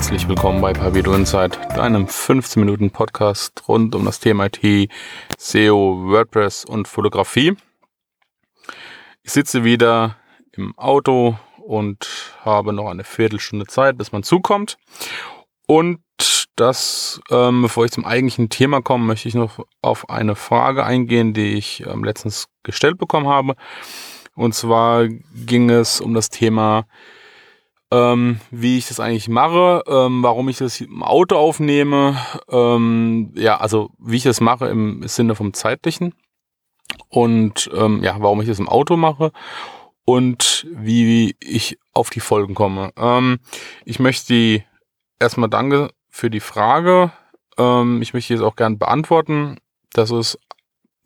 Herzlich willkommen bei Pavido Insight, deinem 15 Minuten Podcast rund um das Thema IT, SEO, WordPress und Fotografie. Ich sitze wieder im Auto und habe noch eine Viertelstunde Zeit, bis man zukommt. Und das, ähm, bevor ich zum eigentlichen Thema komme, möchte ich noch auf eine Frage eingehen, die ich ähm, letztens gestellt bekommen habe. Und zwar ging es um das Thema, ähm, wie ich das eigentlich mache, ähm, warum ich das im Auto aufnehme, ähm, ja, also wie ich das mache im Sinne vom zeitlichen und ähm, ja, warum ich das im Auto mache und wie ich auf die Folgen komme. Ähm, ich möchte die erstmal danke für die Frage. Ähm, ich möchte jetzt auch gern beantworten. Das ist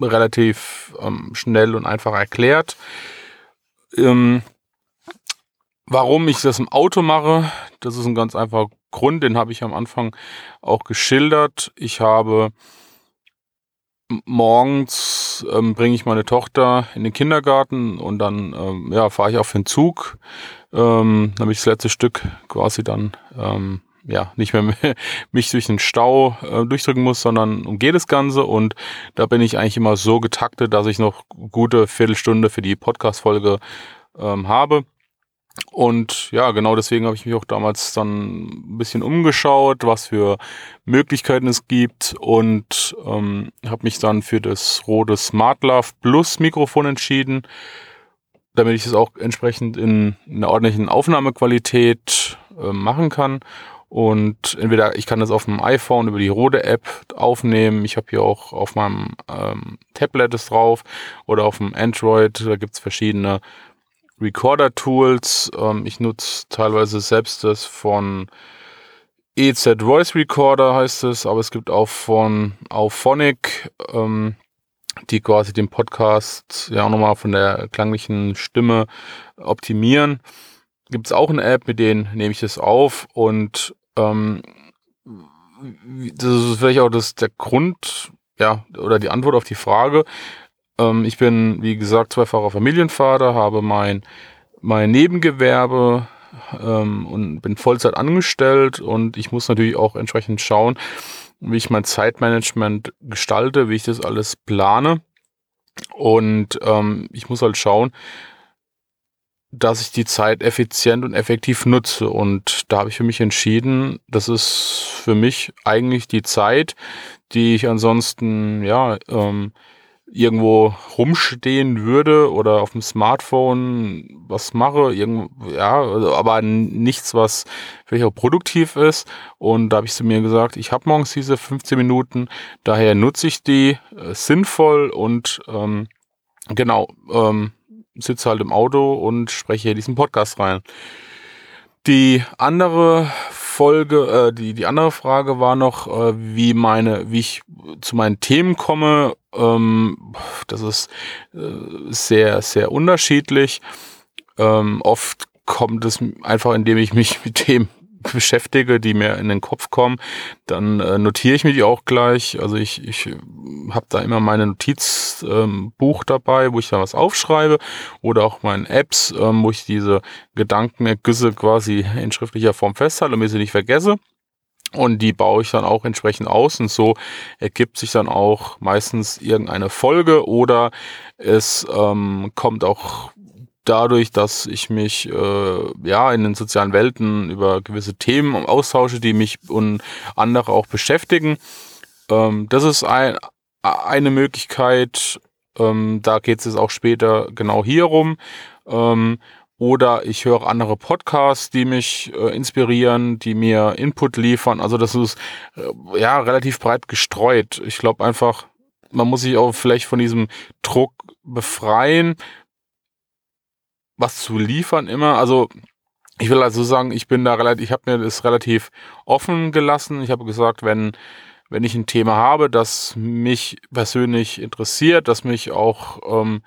relativ ähm, schnell und einfach erklärt. Ähm, warum ich das im Auto mache, das ist ein ganz einfacher Grund, den habe ich am Anfang auch geschildert. Ich habe morgens ähm, bringe ich meine Tochter in den Kindergarten und dann ähm, ja, fahre ich auf den Zug, ähm, damit ich das letzte Stück quasi dann ähm, ja nicht mehr mich durch den Stau äh, durchdrücken muss, sondern umgehe das Ganze und da bin ich eigentlich immer so getaktet, dass ich noch gute Viertelstunde für die Podcast-Folge ähm, habe. Und ja, genau deswegen habe ich mich auch damals dann ein bisschen umgeschaut, was für Möglichkeiten es gibt und ähm, habe mich dann für das Rode SmartLove Plus Mikrofon entschieden, damit ich es auch entsprechend in einer ordentlichen Aufnahmequalität äh, machen kann. Und entweder ich kann das auf dem iPhone über die Rode App aufnehmen. Ich habe hier auch auf meinem ähm, Tablet es drauf oder auf dem Android. Da gibt's verschiedene Recorder-Tools. Ähm, ich nutze teilweise selbst das von EZ Voice Recorder heißt es, aber es gibt auch von Auphonic, ähm, die quasi den Podcast ja auch nochmal von der klanglichen Stimme optimieren. Gibt es auch eine App, mit denen nehme ich das auf und ähm, das ist vielleicht auch das, der Grund, ja, oder die Antwort auf die Frage, ähm, ich bin, wie gesagt, zweifacher Familienvater, habe mein, mein Nebengewerbe ähm, und bin Vollzeit angestellt und ich muss natürlich auch entsprechend schauen, wie ich mein Zeitmanagement gestalte, wie ich das alles plane. Und ähm, ich muss halt schauen, dass ich die Zeit effizient und effektiv nutze. Und da habe ich für mich entschieden, das ist für mich eigentlich die Zeit, die ich ansonsten ja ähm, irgendwo rumstehen würde oder auf dem Smartphone was mache, irgend, ja, aber nichts, was vielleicht auch produktiv ist. Und da habe ich zu mir gesagt, ich habe morgens diese 15 Minuten, daher nutze ich die äh, sinnvoll und ähm, genau, ähm, sitze halt im Auto und spreche hier diesen Podcast rein. Die andere Folge, äh, die, die andere Frage war noch, äh, wie meine, wie ich zu meinen Themen komme. Ähm, das ist äh, sehr, sehr unterschiedlich. Ähm, oft kommt es einfach, indem ich mich mit dem beschäftige, die mir in den Kopf kommen, dann äh, notiere ich mir die auch gleich. Also ich, ich habe da immer meine Notizbuch ähm, dabei, wo ich da was aufschreibe oder auch meine Apps, ähm, wo ich diese Gedankenergüsse quasi in schriftlicher Form festhalte, damit ich sie nicht vergesse. Und die baue ich dann auch entsprechend aus und so ergibt sich dann auch meistens irgendeine Folge oder es ähm, kommt auch dadurch, dass ich mich äh, ja in den sozialen Welten über gewisse Themen austausche, die mich und andere auch beschäftigen. Ähm, das ist ein, eine Möglichkeit. Ähm, da geht es auch später genau hier rum. Ähm, oder ich höre andere Podcasts, die mich äh, inspirieren, die mir Input liefern. Also das ist äh, ja relativ breit gestreut. Ich glaube einfach, man muss sich auch vielleicht von diesem Druck befreien, was zu liefern immer. Also ich will also sagen, ich bin da relativ, ich habe mir das relativ offen gelassen. Ich habe gesagt, wenn wenn ich ein Thema habe, das mich persönlich interessiert, das mich auch ähm,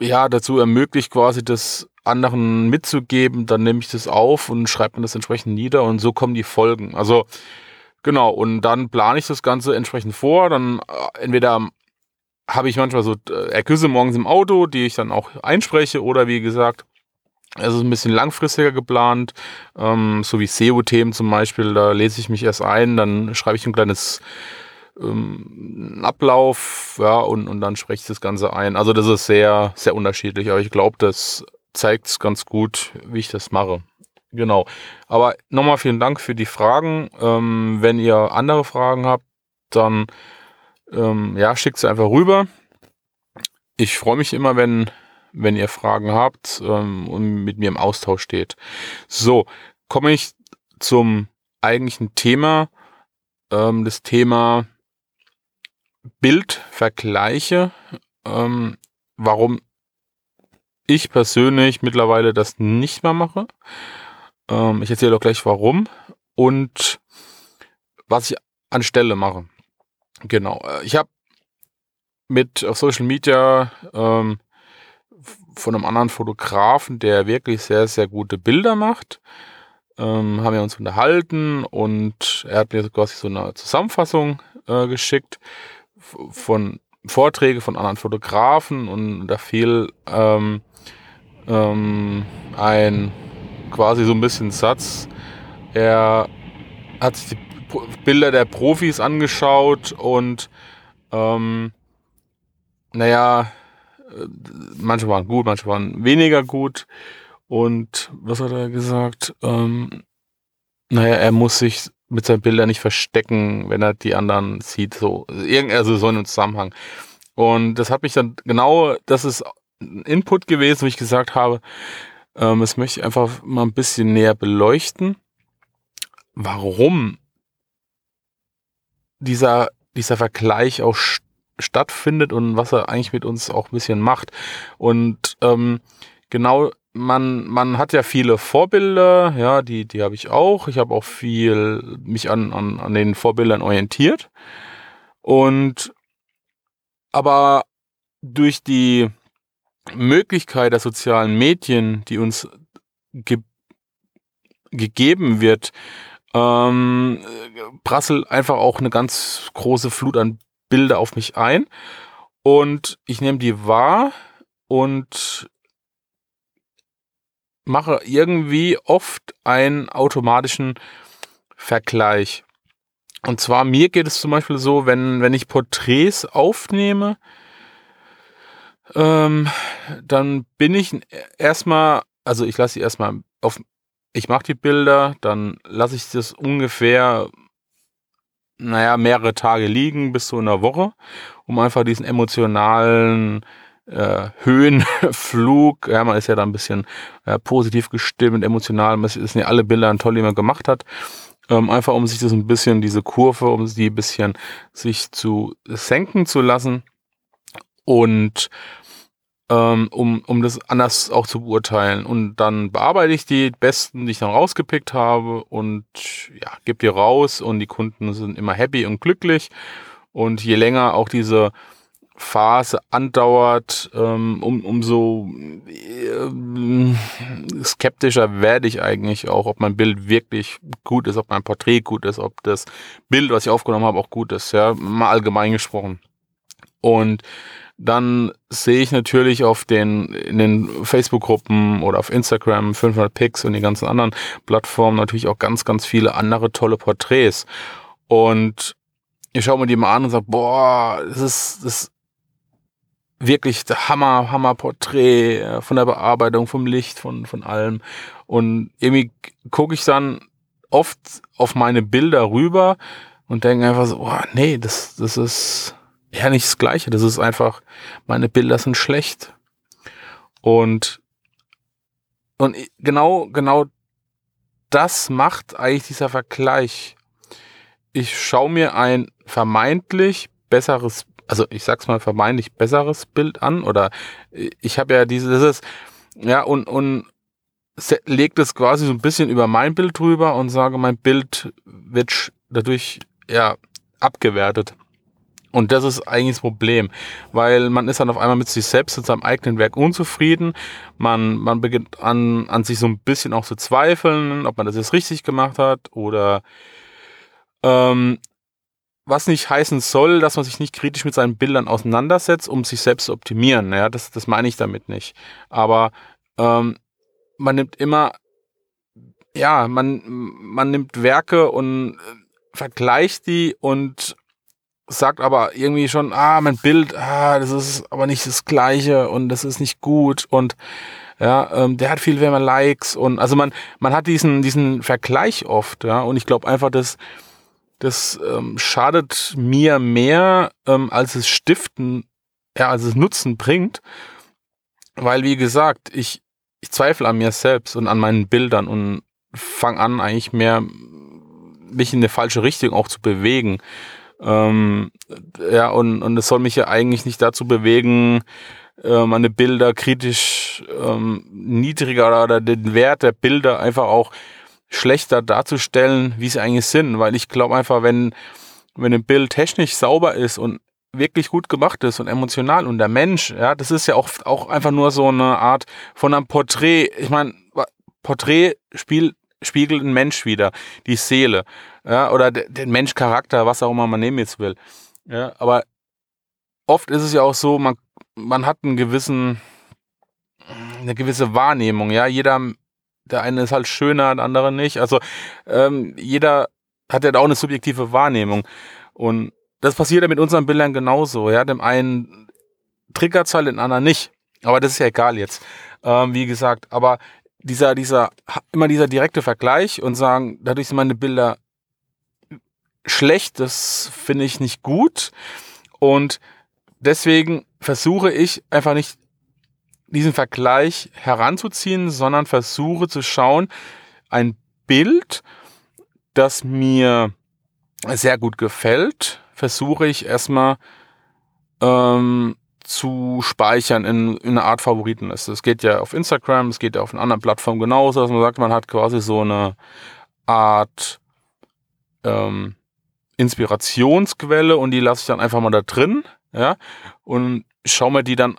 ja dazu ermöglicht, quasi das anderen mitzugeben, dann nehme ich das auf und schreibe mir das entsprechend nieder und so kommen die Folgen. Also genau, und dann plane ich das Ganze entsprechend vor, dann äh, entweder habe ich manchmal so äh, Ergüsse morgens im Auto, die ich dann auch einspreche oder wie gesagt, Es ist ein bisschen langfristiger geplant, ähm, so wie SEO-Themen zum Beispiel, da lese ich mich erst ein, dann schreibe ich ein kleines ähm, Ablauf, ja, und, und dann spreche ich das Ganze ein. Also das ist sehr, sehr unterschiedlich, aber ich glaube, das zeigt es ganz gut, wie ich das mache. Genau. Aber nochmal vielen Dank für die Fragen. Ähm, wenn ihr andere Fragen habt, dann ähm, ja, schickt sie einfach rüber. Ich freue mich immer, wenn, wenn ihr Fragen habt ähm, und mit mir im Austausch steht. So, komme ich zum eigentlichen Thema. Ähm, das Thema Bildvergleiche. Ähm, warum ich persönlich mittlerweile das nicht mehr mache. Ähm, ich erzähle auch gleich warum und was ich anstelle mache. Genau. Äh, ich habe mit auf Social Media ähm, von einem anderen Fotografen, der wirklich sehr, sehr gute Bilder macht, ähm, haben wir uns unterhalten und er hat mir quasi so eine Zusammenfassung äh, geschickt von Vorträge von anderen Fotografen und da fiel ähm, ähm, ein quasi so ein bisschen Satz. Er hat sich die Bilder der Profis angeschaut und ähm, naja, äh, manche waren gut, manche waren weniger gut. Und was hat er gesagt? Ähm, naja, er muss sich mit seinen Bildern nicht verstecken, wenn er die anderen sieht, so, also so in einem Zusammenhang. Und das hat mich dann genau, das ist ein Input gewesen, wo ich gesagt habe, ähm, das möchte ich einfach mal ein bisschen näher beleuchten, warum dieser, dieser Vergleich auch stattfindet und was er eigentlich mit uns auch ein bisschen macht. Und ähm, genau, man, man hat ja viele Vorbilder, ja, die, die habe ich auch. Ich habe auch viel mich an, an, an den Vorbildern orientiert. Und aber durch die Möglichkeit der sozialen Medien, die uns ge gegeben wird, ähm, prasselt einfach auch eine ganz große Flut an Bilder auf mich ein. Und ich nehme die wahr und mache irgendwie oft einen automatischen Vergleich. Und zwar mir geht es zum Beispiel so, wenn, wenn ich Porträts aufnehme, ähm, dann bin ich erstmal, also ich lasse sie erstmal auf, ich mache die Bilder, dann lasse ich das ungefähr, naja, mehrere Tage liegen bis zu einer Woche, um einfach diesen emotionalen äh, Höhenflug, ja, man ist ja da ein bisschen äh, positiv gestimmt, emotional, es sind ja alle Bilder toll, die man gemacht hat, ähm, einfach um sich das ein bisschen, diese Kurve, um sie ein bisschen sich zu senken zu lassen. Und um, um das anders auch zu beurteilen. Und dann bearbeite ich die besten, die ich dann rausgepickt habe und ja, gebe die raus und die Kunden sind immer happy und glücklich. Und je länger auch diese Phase andauert, ähm, um, umso äh, skeptischer werde ich eigentlich auch, ob mein Bild wirklich gut ist, ob mein Porträt gut ist, ob das Bild, was ich aufgenommen habe, auch gut ist, ja, mal allgemein gesprochen. Und dann sehe ich natürlich auf den, in den Facebook-Gruppen oder auf Instagram 500 Pics und die ganzen anderen Plattformen natürlich auch ganz, ganz viele andere tolle Porträts. Und ich schaue mir die mal an und sage, boah, das ist, das ist wirklich der Hammer, Hammer Porträt äh, von der Bearbeitung, vom Licht, von, von allem. Und irgendwie gucke ich dann oft auf meine Bilder rüber und denke einfach so, boah, nee, das, das ist, ja nicht das Gleiche. Das ist einfach, meine Bilder sind schlecht. Und, und genau, genau das macht eigentlich dieser Vergleich. Ich schaue mir ein vermeintlich besseres, also ich sag's mal vermeintlich besseres Bild an oder ich habe ja dieses, ja, und, und legt es quasi so ein bisschen über mein Bild drüber und sage, mein Bild wird dadurch, ja, abgewertet. Und das ist eigentlich das Problem, weil man ist dann auf einmal mit sich selbst und seinem eigenen Werk unzufrieden. Man, man beginnt an, an sich so ein bisschen auch zu zweifeln, ob man das jetzt richtig gemacht hat oder ähm, was nicht heißen soll, dass man sich nicht kritisch mit seinen Bildern auseinandersetzt, um sich selbst zu optimieren. Ja, das, das meine ich damit nicht. Aber ähm, man nimmt immer, ja, man, man nimmt Werke und vergleicht die und sagt aber irgendwie schon, ah, mein Bild, ah, das ist aber nicht das Gleiche und das ist nicht gut und ja, ähm, der hat viel mehr Likes und also man, man hat diesen, diesen Vergleich oft, ja, und ich glaube einfach, dass das ähm, schadet mir mehr, ähm, als es stiften, ja, als es Nutzen bringt, weil wie gesagt, ich, ich zweifle an mir selbst und an meinen Bildern und fange an eigentlich mehr mich in eine falsche Richtung auch zu bewegen. Ähm, ja, und, und es soll mich ja eigentlich nicht dazu bewegen, äh, meine Bilder kritisch ähm, niedriger oder den Wert der Bilder einfach auch schlechter darzustellen, wie sie eigentlich sind. Weil ich glaube einfach, wenn, wenn ein Bild technisch sauber ist und wirklich gut gemacht ist und emotional und der Mensch, ja, das ist ja auch, auch einfach nur so eine Art von einem Porträt. Ich meine, Porträt spielt spiegelt ein Mensch wieder, die Seele, ja, oder den Menschcharakter, was auch immer man nehmen jetzt will. Ja, aber oft ist es ja auch so, man, man hat einen gewissen, eine gewisse Wahrnehmung, ja, jeder, der eine ist halt schöner, der andere nicht, also ähm, jeder hat ja auch eine subjektive Wahrnehmung. Und das passiert ja mit unseren Bildern genauso, ja, dem einen triggert halt, den anderen nicht, aber das ist ja egal jetzt, ähm, wie gesagt, aber dieser, dieser, immer dieser direkte Vergleich und sagen, dadurch sind meine Bilder schlecht, das finde ich nicht gut. Und deswegen versuche ich einfach nicht diesen Vergleich heranzuziehen, sondern versuche zu schauen, ein Bild, das mir sehr gut gefällt, versuche ich erstmal ähm, zu speichern in, in einer Art Favoritenliste. Es geht ja auf Instagram, es geht ja auf einer anderen Plattform genauso, dass man sagt, man hat quasi so eine Art ähm, Inspirationsquelle und die lasse ich dann einfach mal da drin, ja, und schaue mir die dann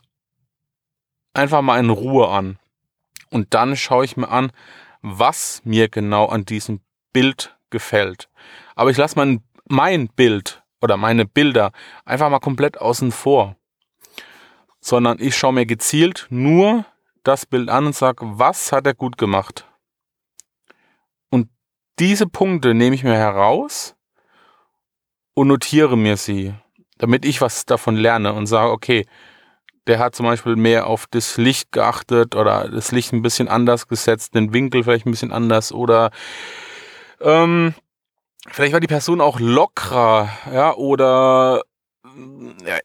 einfach mal in Ruhe an. Und dann schaue ich mir an, was mir genau an diesem Bild gefällt. Aber ich lasse mein, mein Bild oder meine Bilder einfach mal komplett außen vor sondern ich schaue mir gezielt nur das Bild an und sage, was hat er gut gemacht? Und diese Punkte nehme ich mir heraus und notiere mir sie, damit ich was davon lerne und sage, okay, der hat zum Beispiel mehr auf das Licht geachtet oder das Licht ein bisschen anders gesetzt, den Winkel vielleicht ein bisschen anders oder ähm, vielleicht war die Person auch lockerer, ja, oder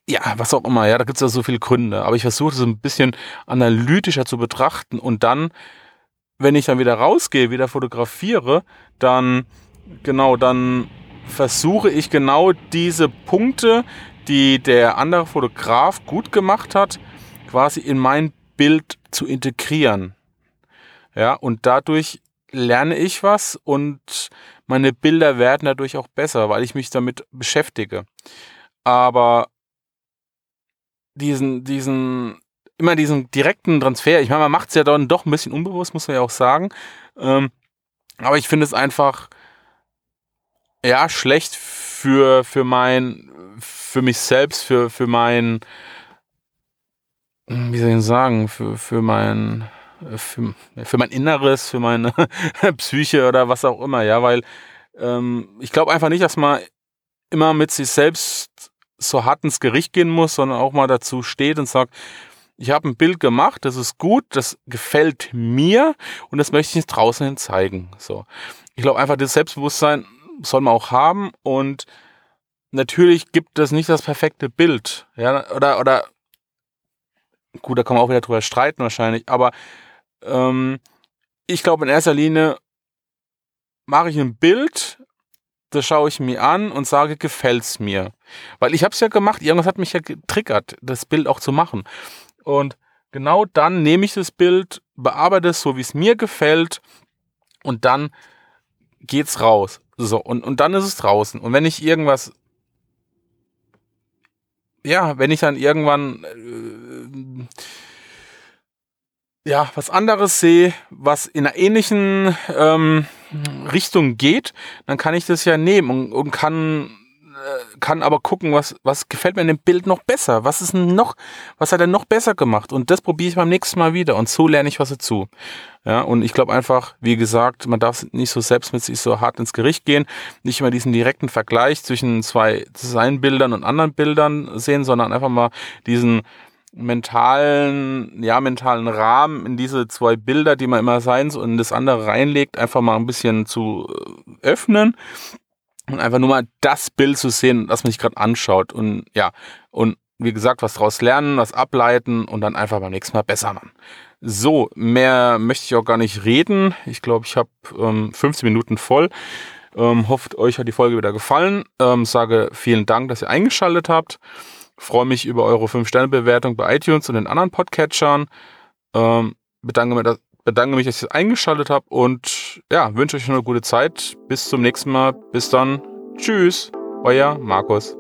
ja, was auch immer, ja, da gibt es ja so viele Gründe. Aber ich versuche es ein bisschen analytischer zu betrachten und dann, wenn ich dann wieder rausgehe, wieder fotografiere, dann, genau, dann versuche ich genau diese Punkte, die der andere Fotograf gut gemacht hat, quasi in mein Bild zu integrieren. Ja, und dadurch lerne ich was und meine Bilder werden dadurch auch besser, weil ich mich damit beschäftige aber diesen, diesen, immer diesen direkten Transfer, ich meine, man macht es ja dann doch ein bisschen unbewusst, muss man ja auch sagen. Ähm, aber ich finde es einfach, ja, schlecht für, für mein, für mich selbst, für, für mein, wie soll ich sagen, für, für mein, für, für mein Inneres, für meine Psyche oder was auch immer, ja, weil ähm, ich glaube einfach nicht, dass man immer mit sich selbst so hart ins Gericht gehen muss, sondern auch mal dazu steht und sagt, ich habe ein Bild gemacht, das ist gut, das gefällt mir und das möchte ich draußen hin zeigen. So. Ich glaube einfach, das Selbstbewusstsein soll man auch haben und natürlich gibt es nicht das perfekte Bild. Ja, oder, oder, gut, da kann man auch wieder drüber streiten wahrscheinlich, aber ähm, ich glaube in erster Linie mache ich ein Bild, das schaue ich mir an und sage, gefällt's mir. Weil ich habe es ja gemacht, irgendwas hat mich ja getriggert, das Bild auch zu machen. Und genau dann nehme ich das Bild, bearbeite es so, wie es mir gefällt und dann geht's raus. So, und, und dann ist es draußen. Und wenn ich irgendwas, ja, wenn ich dann irgendwann äh, ja, was anderes sehe, was in einer ähnlichen ähm, Richtung geht, dann kann ich das ja nehmen und, und kann äh, kann aber gucken, was, was gefällt mir in dem Bild noch besser? Was ist noch, was hat er noch besser gemacht? Und das probiere ich beim nächsten Mal wieder und so lerne ich was dazu. Ja, und ich glaube einfach, wie gesagt, man darf nicht so selbst mit sich so hart ins Gericht gehen, nicht immer diesen direkten Vergleich zwischen zwei Designbildern und anderen Bildern sehen, sondern einfach mal diesen mentalen, ja, mentalen Rahmen in diese zwei Bilder, die man immer seins und das andere reinlegt, einfach mal ein bisschen zu äh, öffnen und einfach nur mal das Bild zu sehen, das man sich gerade anschaut und ja, und wie gesagt, was daraus lernen, was ableiten und dann einfach beim nächsten Mal besser machen. So, mehr möchte ich auch gar nicht reden. Ich glaube, ich habe ähm, 15 Minuten voll. Ähm, hofft, euch hat die Folge wieder gefallen. Ähm, sage vielen Dank, dass ihr eingeschaltet habt. Freue mich über eure 5-Sterne-Bewertung bei iTunes und den anderen Podcatchern. Ähm, bedanke, mich, dass ihr eingeschaltet habt und ja, wünsche euch eine gute Zeit. Bis zum nächsten Mal. Bis dann. Tschüss. Euer Markus.